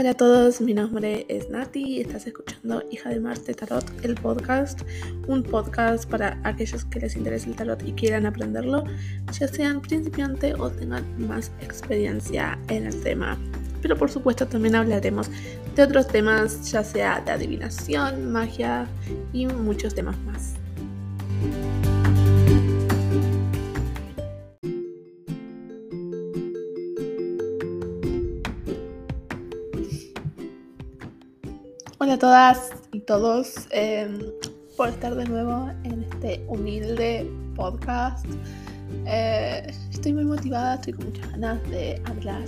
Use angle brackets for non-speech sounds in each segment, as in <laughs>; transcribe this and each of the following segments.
Hola a todos, mi nombre es Nati y estás escuchando Hija de Marte Tarot, el podcast, un podcast para aquellos que les interese el tarot y quieran aprenderlo, ya sean principiantes o tengan más experiencia en el tema. Pero por supuesto también hablaremos de otros temas, ya sea de adivinación, magia y muchos temas más. Hola a todas y todos em, por estar de nuevo en este humilde podcast. Eh, estoy muy motivada, estoy con muchas ganas de hablar.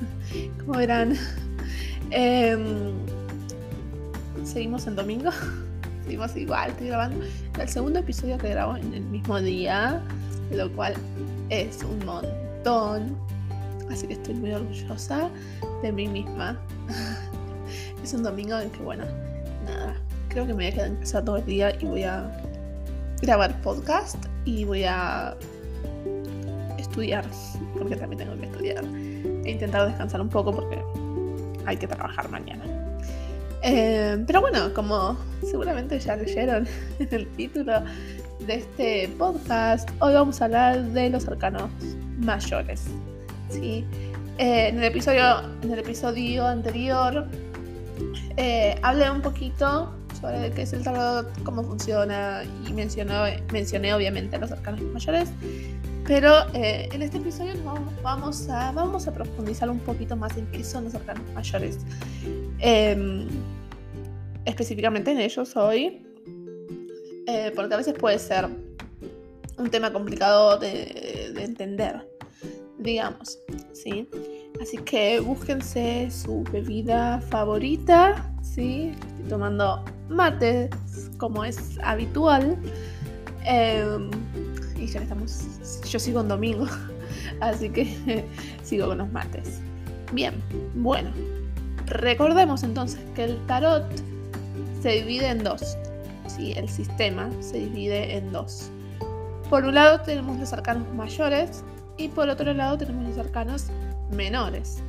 <laughs> Como verán, em, seguimos en domingo. <laughs> Seguimos igual, estoy grabando el segundo episodio que grabo en el mismo día, lo cual es un montón. Así que estoy muy orgullosa de mí misma. <laughs> es un domingo en que, bueno, nada, creo que me voy a quedar en casa todo el día y voy a grabar podcast y voy a estudiar, porque también tengo que estudiar, e intentar descansar un poco porque hay que trabajar mañana. Eh, pero bueno, como seguramente ya leyeron <laughs> en el título de este podcast, hoy vamos a hablar de los arcanos mayores. ¿sí? Eh, en, el episodio, en el episodio anterior eh, hablé un poquito sobre qué es el tarot, cómo funciona y mencioné, mencioné obviamente los arcanos mayores. Pero eh, en este episodio vamos, a, vamos a profundizar un poquito más en qué son los arcanos mayores. Em, específicamente en ellos hoy, eh, porque a veces puede ser un tema complicado de, de entender, digamos, ¿sí? Así que búsquense su bebida favorita, ¿sí? Estoy tomando mates como es habitual. Em, y ya estamos, yo sigo en domingo, <laughs> así que <laughs> sigo con los mates. Bien, bueno, recordemos entonces que el tarot se divide en dos. ¿sí? El sistema se divide en dos. Por un lado tenemos los arcanos mayores y por otro lado tenemos los arcanos menores.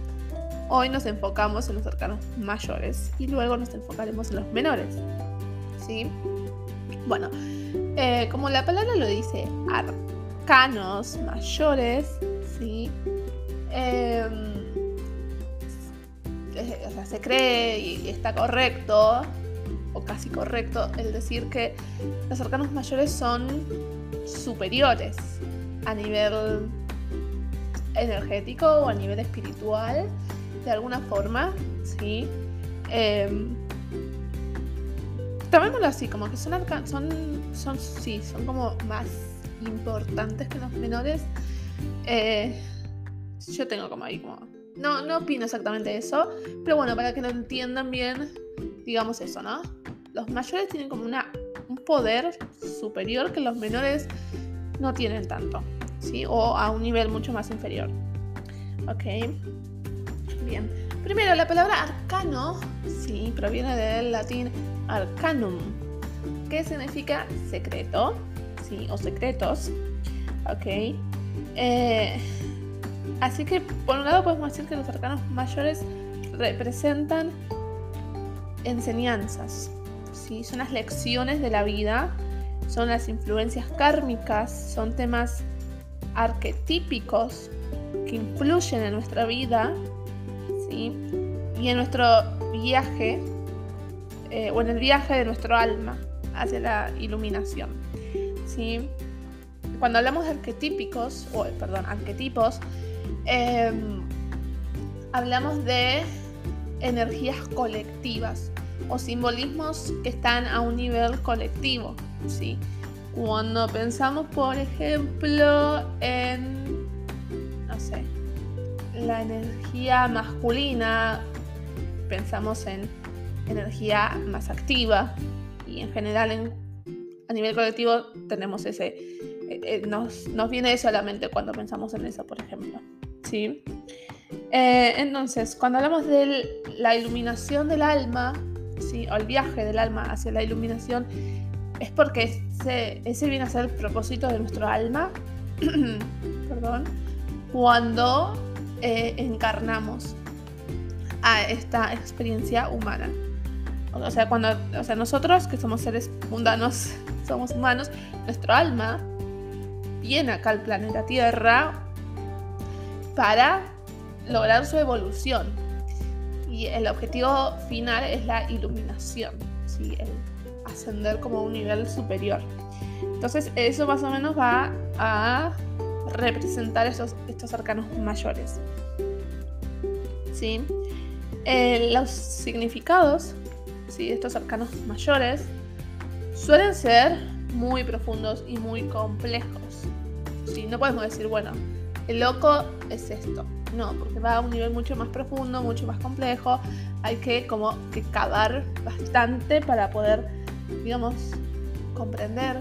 Hoy nos enfocamos en los arcanos mayores y luego nos enfocaremos en los menores. ¿Sí? Bueno, eh, como la palabra lo dice, arcanos mayores, ¿sí? Em, se cree y está correcto, o casi correcto, el decir que los arcanos mayores son superiores a nivel energético o a nivel espiritual, de alguna forma, ¿sí? Eh, así, como que son, son, son, sí, son como más importantes que los menores. Eh, yo tengo como ahí como... No, no opino exactamente eso, pero bueno, para que lo entiendan bien, digamos eso, ¿no? Los mayores tienen como una, un poder superior que los menores no tienen tanto. O a un nivel mucho más inferior. ¿Ok? Bien. Primero, la palabra arcano, ¿sí? Proviene del latín arcanum, que significa secreto, ¿sí? O secretos. ¿Ok? Eh, así que, por un lado, podemos decir que los arcanos mayores representan enseñanzas, ¿sí? Son las lecciones de la vida, son las influencias kármicas, son temas arquetípicos que influyen en nuestra vida ¿sí? y en nuestro viaje eh, o en el viaje de nuestro alma hacia la iluminación. ¿sí? Cuando hablamos de arquetípicos, o perdón, arquetipos, em, hablamos de energías colectivas o simbolismos que están a un nivel colectivo. ¿sí? Cuando pensamos, por ejemplo, en, no sé, la energía masculina, pensamos en energía más activa y en general a nivel colectivo tenemos ese, eh, eh, nos, viene eso a la mente cuando pensamos en eso, por ejemplo. ¿sí? Eh, entonces, cuando hablamos de la iluminación del alma, ¿sí? o el viaje del alma hacia la iluminación, es porque ese, viene a ser el propósito de nuestro alma, <clears throat> perdón, cuando eh, encarnamos. a esta experiencia humana. O sea, cuando, o sea, nosotros que somos seres mundanos, <laughs> somos humanos, nuestro alma viene acá al planeta Tierra para lograr su evolución. Y el objetivo final es la iluminación, ¿sí? Ascender como a un nivel superior. Entonces eso más o menos va a representar estos, estos arcanos mayores. ¿Sí? Eh, los significados ¿sí? estos arcanos mayores suelen ser muy profundos y muy complejos. ¿sí? No podemos decir, bueno, el loco es esto. No, porque va a un nivel mucho más profundo, mucho más complejo. Hay que como que cavar bastante para poder, digamos, comprender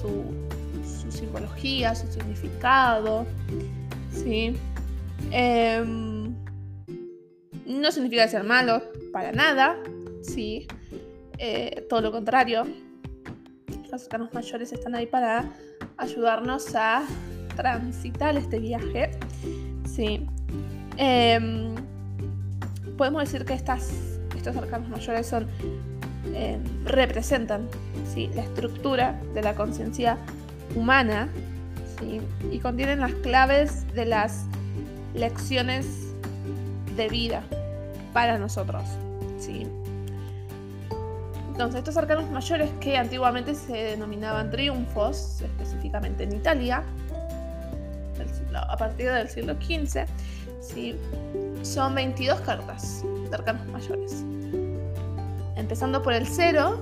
su, simbología, su significado. ¿sí? Em, no significa ser malo, para nada. ¿sí? Eh, todo lo contrario. Los arcanos mayores están ahí para ayudarnos a transitar este viaje. ¿sí? Em, podemos decir que estas, estos arcanos mayores son, em, representan ¿sí? la estructura de la conciencia humana ¿sí? y contienen las claves de las lecciones de vida para nosotros. ¿sí? Entonces, estos arcanos mayores que antiguamente se denominaban triunfos, específicamente en Italia, a partir del siglo XV, ¿sí? son 22 cartas de arcanos mayores. Empezando por el 0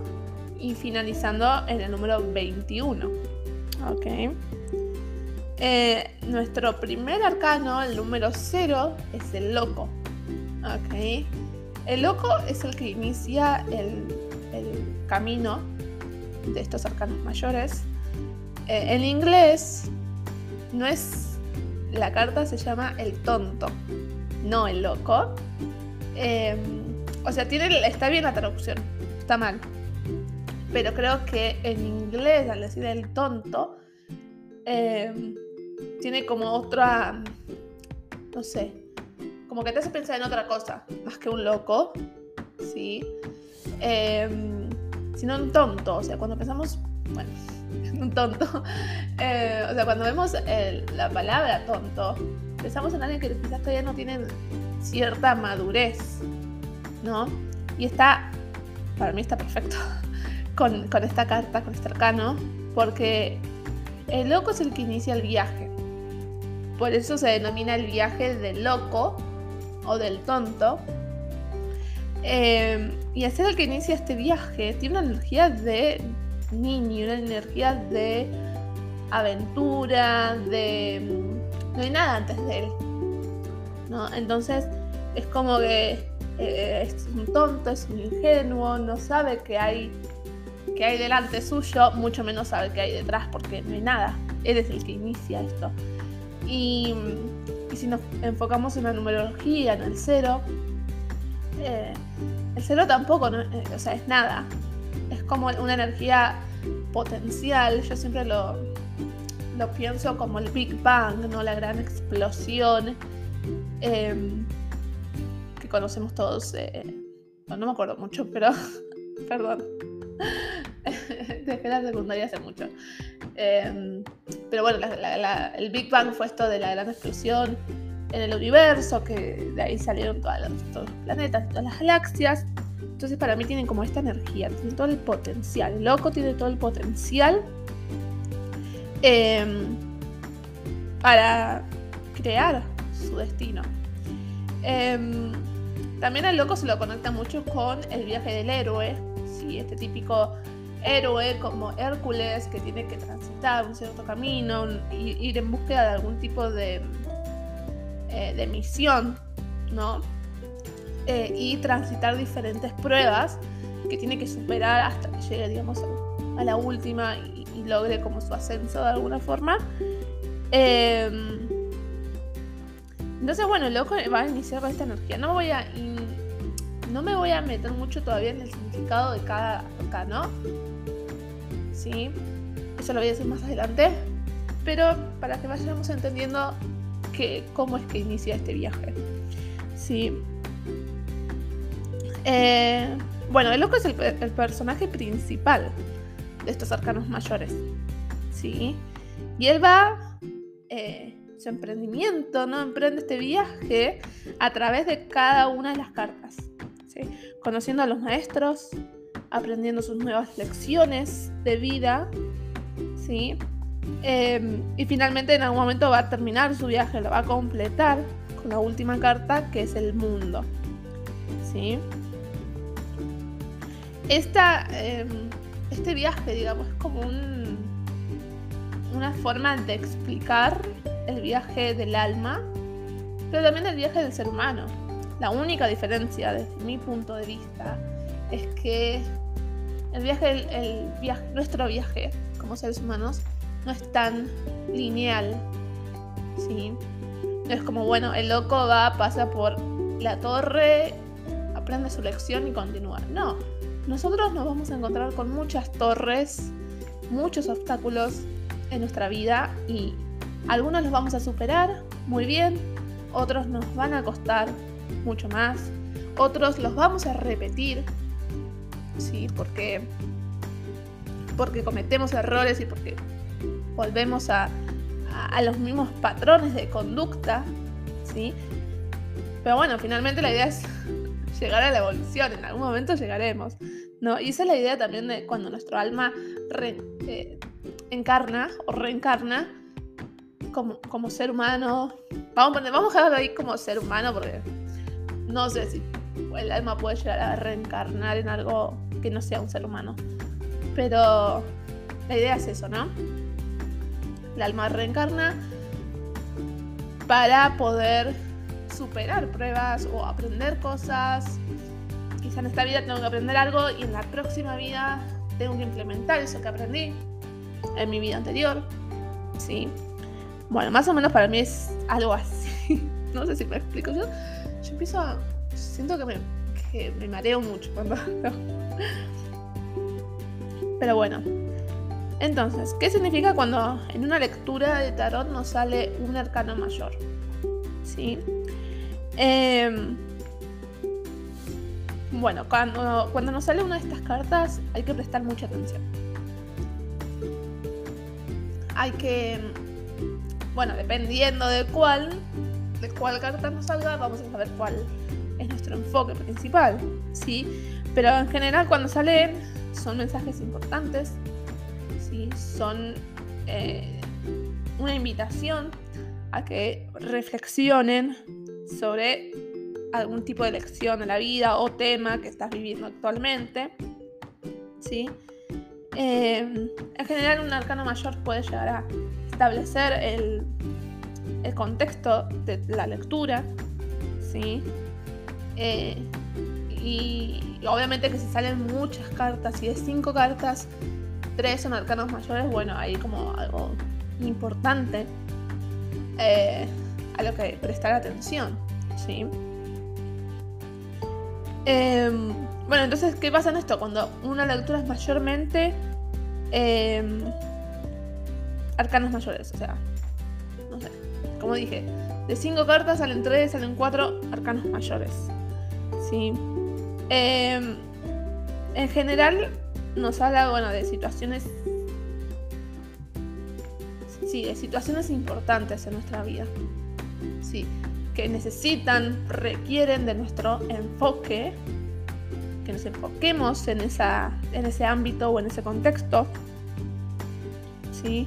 y finalizando en el número 21. Ok. Eh, nuestro primer arcano, el número 0, es el loco. Ok. El loco es el que inicia el, camino de estos arcanos mayores. Eh, en inglés no es la carta se llama El Tonto, no El Loco. Em, o sea, tiene, está bien la traducción, está mal. Pero creo que en inglés, al decir El Tonto, em, tiene como otra, no sé, como que te hace pensar en otra cosa, más que un loco, ¿sí? Em, sino un tonto, o sea, cuando pensamos, bueno, <laughs> un tonto. <laughs> Eh, o sea, cuando vemos la palabra tonto, pensamos en alguien que quizás todavía no tiene cierta madurez, ¿no? Y está, para mí está perfecto <laughs> con, con esta carta, con este arcano, porque el loco es el que inicia el viaje. Por eso se denomina el viaje del loco o del tonto. Eh, y hacer el que inicia este viaje tiene una energía de niño, una energía de aventura, de... No hay nada antes de él. ¿no? Entonces es como que eh, es un tonto, es un ingenuo, no sabe que hay, que hay delante suyo, mucho menos sabe que hay detrás porque no hay nada. Él es el que inicia esto. Y, si nos enfocamos en la numerología, en el cero, eh, el cero tampoco, eh, o sea, es nada es como una energía potencial. Yo siempre lo, lo pienso como el Big Bang, ¿no? La gran explosión conocemos todos. Eh, no, me acuerdo mucho, pero <laughs> perdón. <laughs> Dejé la secundaria hace mucho. Em, pero bueno, el Big Bang fue esto de la gran explosión en el universo, que de ahí salieron todos los planetas, todas las galaxias. Entonces para mí tienen como esta energía, tienen todo el potencial. El loco tiene todo el potencial em, para crear su destino. Em, también al loco se lo conecta mucho con el viaje del héroe, ¿sí? este típico héroe como Hércules que tiene que transitar un cierto camino, ir en búsqueda de algún tipo de, eh, de misión, ¿no? Eh, y transitar diferentes pruebas que tiene que superar hasta que llegue, digamos, a, la última y, logre como su ascenso de alguna forma. Em, entonces, bueno, loco va a iniciar con esta energía. No me voy a, no me voy a meter mucho todavía en el significado de cada ¿no? ¿Sí? Eso lo voy a decir más adelante. Pero para que vayamos entendiendo cómo es que inicia este viaje. ¿Sí? Eh, bueno, el loco es el, personaje principal de estos arcanos mayores. ¿Sí? Y él va. Eh, su emprendimiento, ¿no? Emprende este viaje a través de cada una de las cartas. ¿sí? Conociendo a los maestros, aprendiendo sus nuevas lecciones de vida. ¿sí? Em, y finalmente en algún momento va a terminar su viaje, lo va a completar con la última carta que es el mundo. ¿sí? Esta, em, este viaje, digamos, es como un, una forma de explicar el viaje del alma, pero también el viaje del ser humano. La única diferencia desde mi punto de vista es que el viaje, nuestro viaje como seres humanos no es tan lineal. ¿sí? No es como, bueno, el loco va, pasa por la torre, aprende su lección y continúa. No, nosotros nos vamos a encontrar con muchas torres, muchos obstáculos en nuestra vida y algunos los vamos a superar muy bien, otros nos van a costar mucho más, otros los vamos a repetir, ¿sí? Porque, porque cometemos errores y porque volvemos a, a, los mismos patrones de conducta, ¿sí? Pero bueno, finalmente la idea es <laughs> llegar a la evolución, en algún momento llegaremos, ¿no? Y esa es la idea también de cuando nuestro alma eh, encarna o reencarna como, como, ser humano. Vamos a, poner, vamos a dejarlo ahí como ser humano porque no sé si el alma puede llegar a reencarnar en algo que no sea un ser humano. Pero la idea es eso, ¿no? El alma reencarna para poder superar pruebas o aprender cosas. Quizá en esta vida tengo que aprender algo y en la próxima vida tengo que implementar eso que aprendí en mi vida anterior. ¿Sí? Bueno, más o menos para mí es algo así. <laughs> no sé si me explico. Yo, yo empiezo a. Siento que me, que me mareo mucho cuando. Pero bueno. Entonces, ¿qué significa cuando en una lectura de tarot nos sale un arcano mayor? ¿Sí? Em, bueno, cuando, cuando nos sale una de estas cartas hay que prestar mucha atención. Hay que, bueno, dependiendo de cuál, de cuál carta nos salga, vamos a saber cuál es nuestro enfoque principal, ¿sí? Pero en general cuando salen son mensajes importantes, ¿sí? Son eh, una invitación a que reflexionen sobre algún tipo de lección de la vida o tema que estás viviendo actualmente. ¿sí? Eh, en general, un arcano mayor puede llegar a establecer el, el contexto de la lectura. ¿sí? Eh, y, obviamente que si salen muchas cartas, y de cinco cartas, tres son arcanos mayores, bueno, hay como algo importante. Eh, a lo que prestar atención, ¿sí? Em, bueno, entonces, ¿qué pasa en esto? Cuando una lectura es mayormente em, arcanos mayores, o sea, no sé, como dije, de cinco cartas salen tres, salen cuatro arcanos mayores, ¿sí? Em, en general nos habla, bueno, de situaciones sí, de situaciones importantes en nuestra vida sí, que necesitan, requieren de nuestro enfoque, que nos enfoquemos en, esa, en ese ámbito o en ese contexto. ¿sí?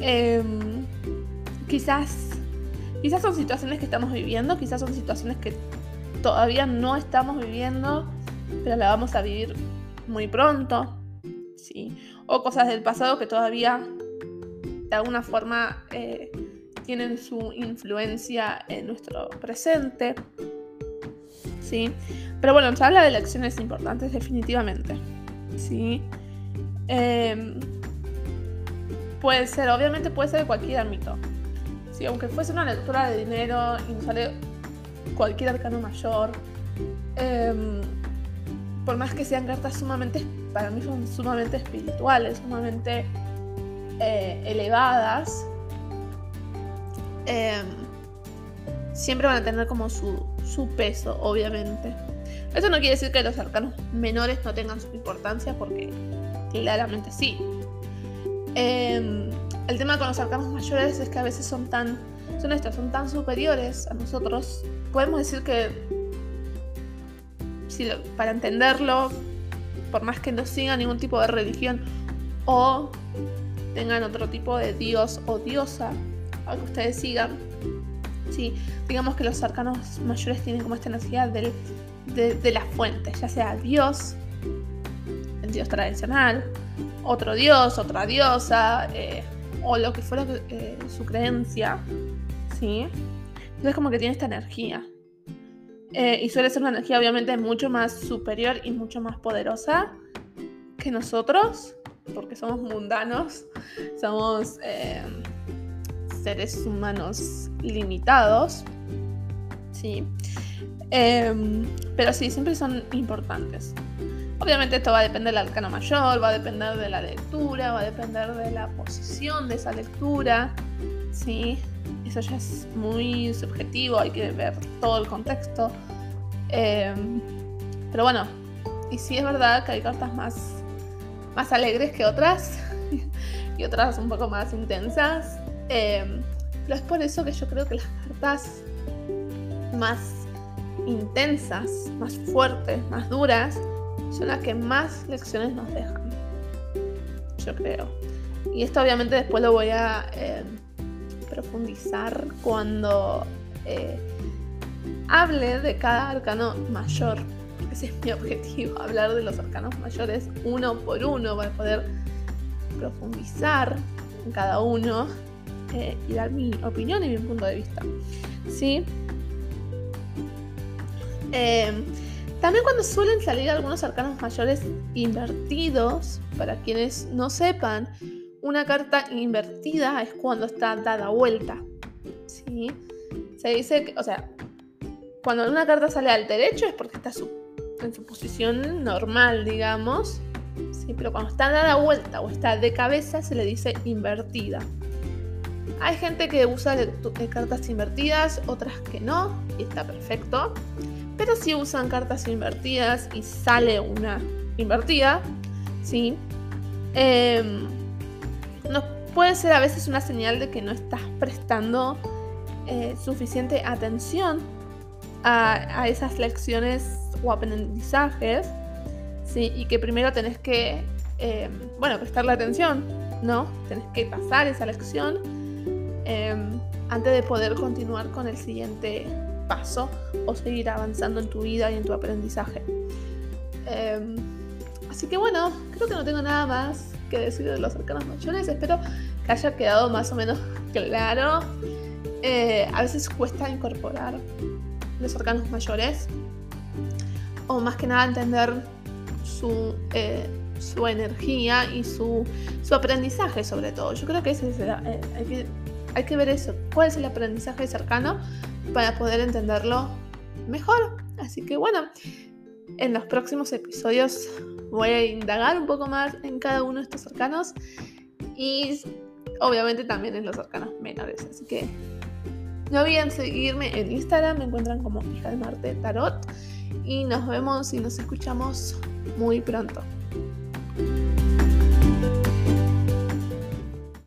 Em, quizás, quizás son situaciones que estamos viviendo, quizás son situaciones que todavía no estamos viviendo, pero la vamos a vivir muy pronto. ¿sí? O cosas del pasado que todavía de alguna forma eh, tienen su influencia en nuestro presente. ¿Sí? Pero bueno, nos habla de lecciones importantes definitivamente. ¿Sí? Em, puede ser, obviamente puede ser de cualquier ámbito. ¿Sí? Aunque fuese una lectura de dinero y nos sale cualquier arcano mayor. Em, por más que sean cartas sumamente, para mí son sumamente espirituales, sumamente eh, elevadas, Em, siempre van a tener como su, peso, obviamente. Eso no quiere decir que los arcanos menores no tengan su importancia, porque claramente sí. Em, el tema con los arcanos mayores es que a veces son tan, son estos, son tan superiores a nosotros. Podemos decir que, para entenderlo, por más que no sigan ningún tipo de religión o tengan otro tipo de dios o diosa al que ustedes sigan, sí, digamos que los arcanos mayores tienen como esta energía del, de, la fuente, ya sea Dios, el Dios tradicional, otro Dios, otra diosa, eh, o lo que fuera eh, su creencia, ¿sí? Entonces como que tiene esta energía. Eh, y suele ser una energía obviamente mucho más superior y mucho más poderosa que nosotros, porque somos mundanos, <laughs> somos seres humanos limitados, ¿sí? Em, pero sí, siempre son importantes. Obviamente esto va a depender del arcano mayor, va a depender de la lectura, va a depender de la posición de esa lectura, ¿sí? Eso ya es muy subjetivo, hay que ver todo el contexto. Em, pero bueno, y sí es verdad que hay cartas más, más alegres que otras <laughs> y otras un poco más intensas. Em, pero es por eso que yo creo que las cartas más intensas, más fuertes, más duras, son las que más lecciones nos dejan. Yo creo. Y esto obviamente después lo voy a eh, profundizar cuando eh, hable de cada arcano mayor. Ese es mi <laughs> objetivo, hablar de los arcanos mayores uno por uno para poder profundizar en cada uno eh, y dar mi opinión y mi punto de vista. ¿Sí? También cuando suelen salir algunos arcanos mayores invertidos, para quienes no sepan, una carta invertida es cuando está dada vuelta. ¿sí? Se dice que, o sea, cuando una carta sale al derecho es porque está en su posición normal, digamos. ¿sí? Pero cuando está dada vuelta o está de cabeza se le dice invertida. Hay gente que usa cartas invertidas, otras que no, y está perfecto. Pero si usan cartas invertidas y sale una invertida, ¿sí? Em, puede ser a veces una señal de que no estás prestando eh, suficiente atención a, esas lecciones o aprendizajes, ¿sí? Y que primero tenés que, em, bueno, prestarle atención, ¿no? Tenés que pasar esa lección em, antes de poder continuar con el siguiente paso o seguir avanzando en tu vida y en tu aprendizaje. Em, así que bueno, creo que no tengo nada más que decir de los arcanos mayores. Espero que haya quedado más o menos <laughs> claro. Eh, a veces cuesta incorporar los arcanos mayores o más que nada entender su, eh, su energía y su, su, aprendizaje sobre todo. Yo creo que, ese es eh, hay, que hay que ver eso. ¿Cuál es el aprendizaje cercano? Para poder entenderlo mejor. Así que bueno, en los próximos episodios voy a indagar un poco más en cada uno de estos arcanos y obviamente también en los arcanos menores. Así que no olviden seguirme en Instagram, me encuentran como hija de Marte Tarot y nos vemos y nos escuchamos muy pronto.